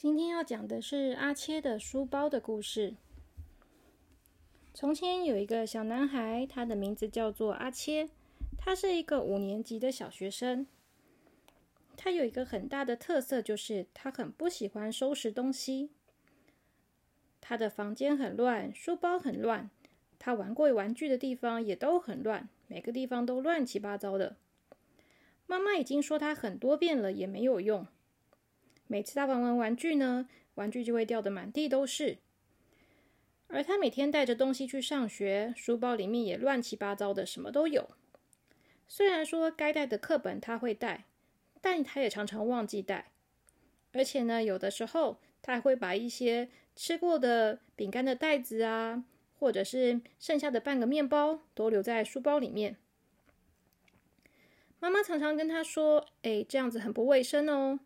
今天要讲的是阿切的书包的故事。从前有一个小男孩，他的名字叫做阿切，他是一个五年级的小学生。他有一个很大的特色，就是他很不喜欢收拾东西。他的房间很乱，书包很乱，他玩过玩具的地方也都很乱，每个地方都乱七八糟的。妈妈已经说他很多遍了，也没有用。每次他玩完玩具呢，玩具就会掉得满地都是。而他每天带着东西去上学，书包里面也乱七八糟的，什么都有。虽然说该带的课本他会带，但他也常常忘记带。而且呢，有的时候他还会把一些吃过的饼干的袋子啊，或者是剩下的半个面包，都留在书包里面。妈妈常常跟他说：“哎，这样子很不卫生哦。”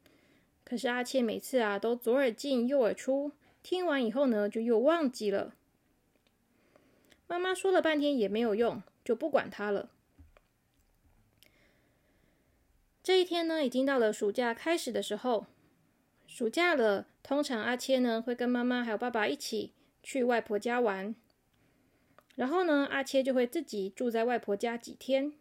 可是阿切每次啊都左耳进右耳出，听完以后呢就又忘记了。妈妈说了半天也没有用，就不管他了。这一天呢，已经到了暑假开始的时候。暑假了，通常阿切呢会跟妈妈还有爸爸一起去外婆家玩。然后呢，阿切就会自己住在外婆家几天。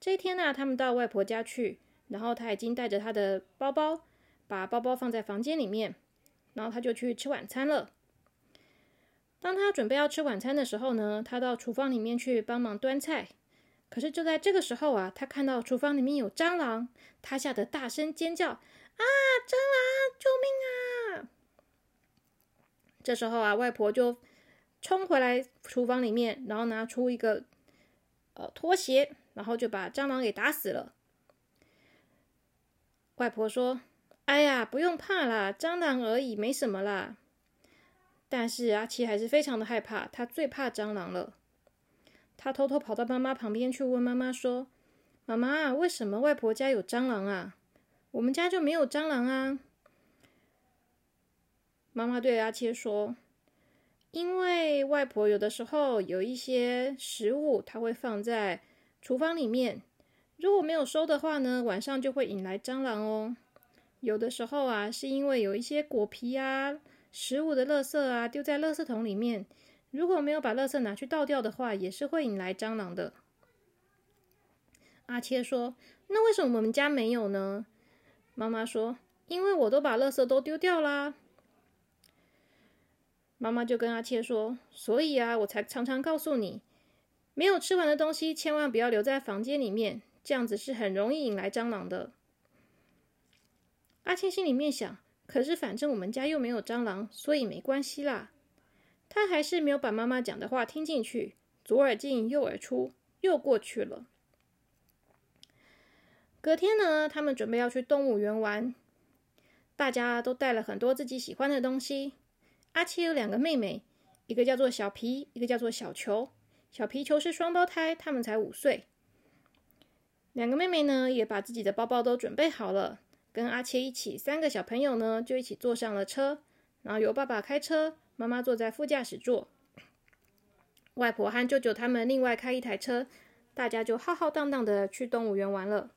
这一天呢，他们到外婆家去。然后他已经带着他的包包，把包包放在房间里面，然后他就去吃晚餐了。当他准备要吃晚餐的时候呢，他到厨房里面去帮忙端菜。可是就在这个时候啊，他看到厨房里面有蟑螂，他吓得大声尖叫：“啊，蟑螂！救命啊！”这时候啊，外婆就冲回来厨房里面，然后拿出一个呃拖鞋，然后就把蟑螂给打死了。外婆说：“哎呀，不用怕啦，蟑螂而已，没什么啦。”但是阿七还是非常的害怕，他最怕蟑螂了。他偷偷跑到妈妈旁边去问妈妈说：“妈妈，为什么外婆家有蟑螂啊？我们家就没有蟑螂啊？”妈妈对阿切说：“因为外婆有的时候有一些食物，她会放在厨房里面。”如果没有收的话呢，晚上就会引来蟑螂哦。有的时候啊，是因为有一些果皮啊、食物的垃圾啊丢在垃圾桶里面，如果没有把垃圾拿去倒掉的话，也是会引来蟑螂的。阿切说：“那为什么我们家没有呢？”妈妈说：“因为我都把垃圾都丢掉啦。”妈妈就跟阿切说：“所以啊，我才常常告诉你，没有吃完的东西千万不要留在房间里面。”这样子是很容易引来蟑螂的。阿切心里面想，可是反正我们家又没有蟑螂，所以没关系啦。他还是没有把妈妈讲的话听进去，左耳进右耳出，又过去了。隔天呢，他们准备要去动物园玩，大家都带了很多自己喜欢的东西。阿切有两个妹妹，一个叫做小皮，一个叫做小球。小皮球是双胞胎，他们才五岁。两个妹妹呢，也把自己的包包都准备好了，跟阿切一起，三个小朋友呢就一起坐上了车，然后由爸爸开车，妈妈坐在副驾驶座，外婆和舅舅他们另外开一台车，大家就浩浩荡荡的去动物园玩了。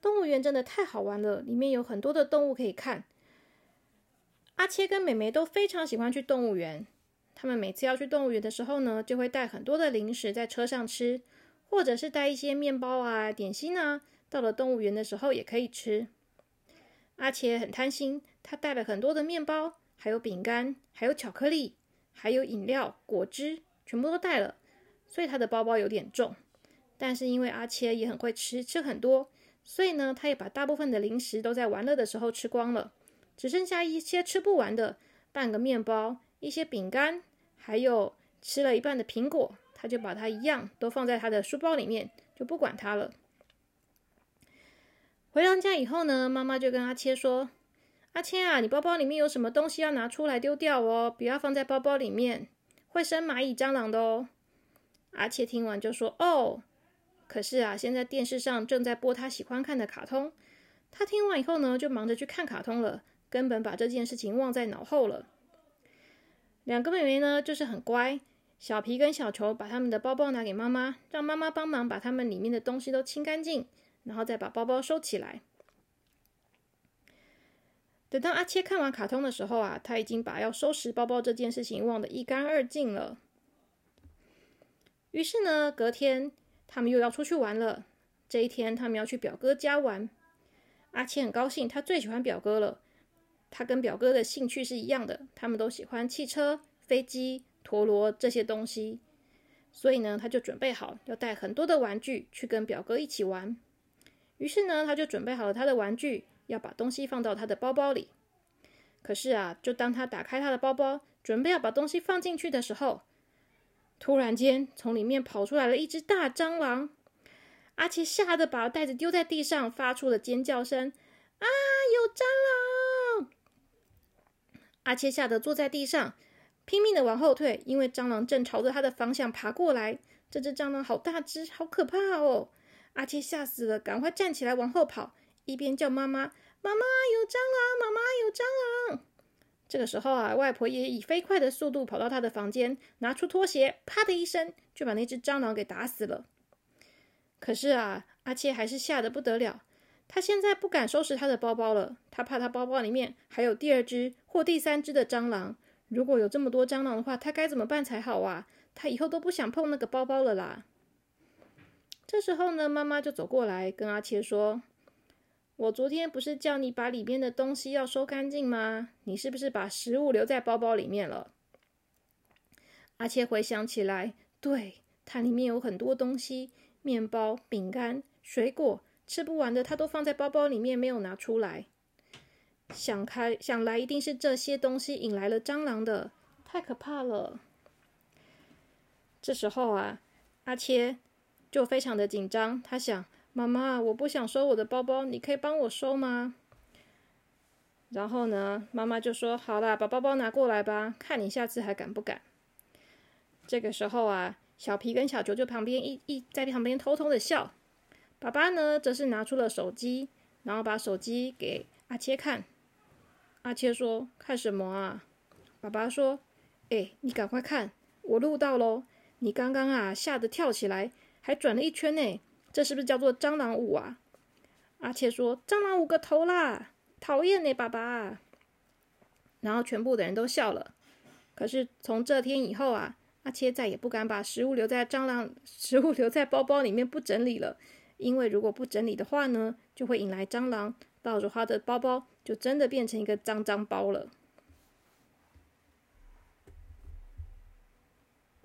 动物园真的太好玩了，里面有很多的动物可以看。阿切跟美美都非常喜欢去动物园，他们每次要去动物园的时候呢，就会带很多的零食在车上吃。或者是带一些面包啊、点心啊，到了动物园的时候也可以吃。阿切很贪心，他带了很多的面包，还有饼干，还有巧克力，还有饮料、果汁，全部都带了，所以他的包包有点重。但是因为阿切也很会吃，吃很多，所以呢，他也把大部分的零食都在玩乐的时候吃光了，只剩下一些吃不完的半个面包、一些饼干，还有吃了一半的苹果。他就把它一样都放在他的书包里面，就不管它了。回到家以后呢，妈妈就跟阿切说：“阿切啊，你包包里面有什么东西要拿出来丢掉哦，不要放在包包里面，会生蚂蚁、蟑螂的哦。”阿切听完就说：“哦，可是啊，现在电视上正在播他喜欢看的卡通。”他听完以后呢，就忙着去看卡通了，根本把这件事情忘在脑后了。两个妹妹呢，就是很乖。小皮跟小球把他们的包包拿给妈妈，让妈妈帮忙把他们里面的东西都清干净，然后再把包包收起来。等到阿切看完卡通的时候啊，他已经把要收拾包包这件事情忘得一干二净了。于是呢，隔天他们又要出去玩了。这一天，他们要去表哥家玩。阿切很高兴，他最喜欢表哥了。他跟表哥的兴趣是一样的，他们都喜欢汽车、飞机、陀螺这些东西。所以呢，他就准备好要带很多的玩具去跟表哥一起玩。于是呢，他就准备好了他的玩具。要把东西放到他的包包里，可是啊，就当他打开他的包包，准备要把东西放进去的时候，突然间从里面跑出来了一只大蟑螂。阿切吓得把袋子丢在地上，发出了尖叫声：“啊，有蟑螂！”阿切吓得坐在地上，拼命的往后退，因为蟑螂正朝着他的方向爬过来。这只蟑螂好大只，好可怕哦！阿切吓死了，赶快站起来往后跑。一边叫妈妈，妈妈有蟑螂，妈妈有蟑螂。这个时候啊，外婆也以飞快的速度跑到他的房间，拿出拖鞋，啪的一声就把那只蟑螂给打死了。可是啊，阿切还是吓得不得了。他现在不敢收拾他的包包了，他怕他包包里面还有第二只或第三只的蟑螂。如果有这么多蟑螂的话，他该怎么办才好啊？他以后都不想碰那个包包了啦。这时候呢，妈妈就走过来跟阿切说。我昨天不是叫你把里面的东西要收干净吗？你是不是把食物留在包包里面了？阿切回想起来，对，它里面有很多东西，面包、饼干、水果，吃不完的他都放在包包里面，没有拿出来。想开想来，一定是这些东西引来了蟑螂的，太可怕了。这时候啊，阿切就非常的紧张，他想。妈妈，我不想收我的包包，你可以帮我收吗？然后呢，妈妈就说：“好啦，把包包拿过来吧，看你下次还敢不敢。”这个时候啊，小皮跟小球就旁边一一在旁边偷偷的笑。爸爸呢，则是拿出了手机，然后把手机给阿切看。阿切说：“看什么啊？”爸爸说：“哎，你赶快看，我录到喽！你刚刚啊，吓得跳起来，还转了一圈呢。”这是不是叫做蟑螂舞啊？阿切说：“蟑螂舞个头啦，讨厌呢，爸爸。”然后全部的人都笑了。可是从这天以后啊，阿切再也不敢把食物留在蟑螂食物留在包包里面不整理了，因为如果不整理的话呢，就会引来蟑螂，到时候他的包包就真的变成一个脏脏包了。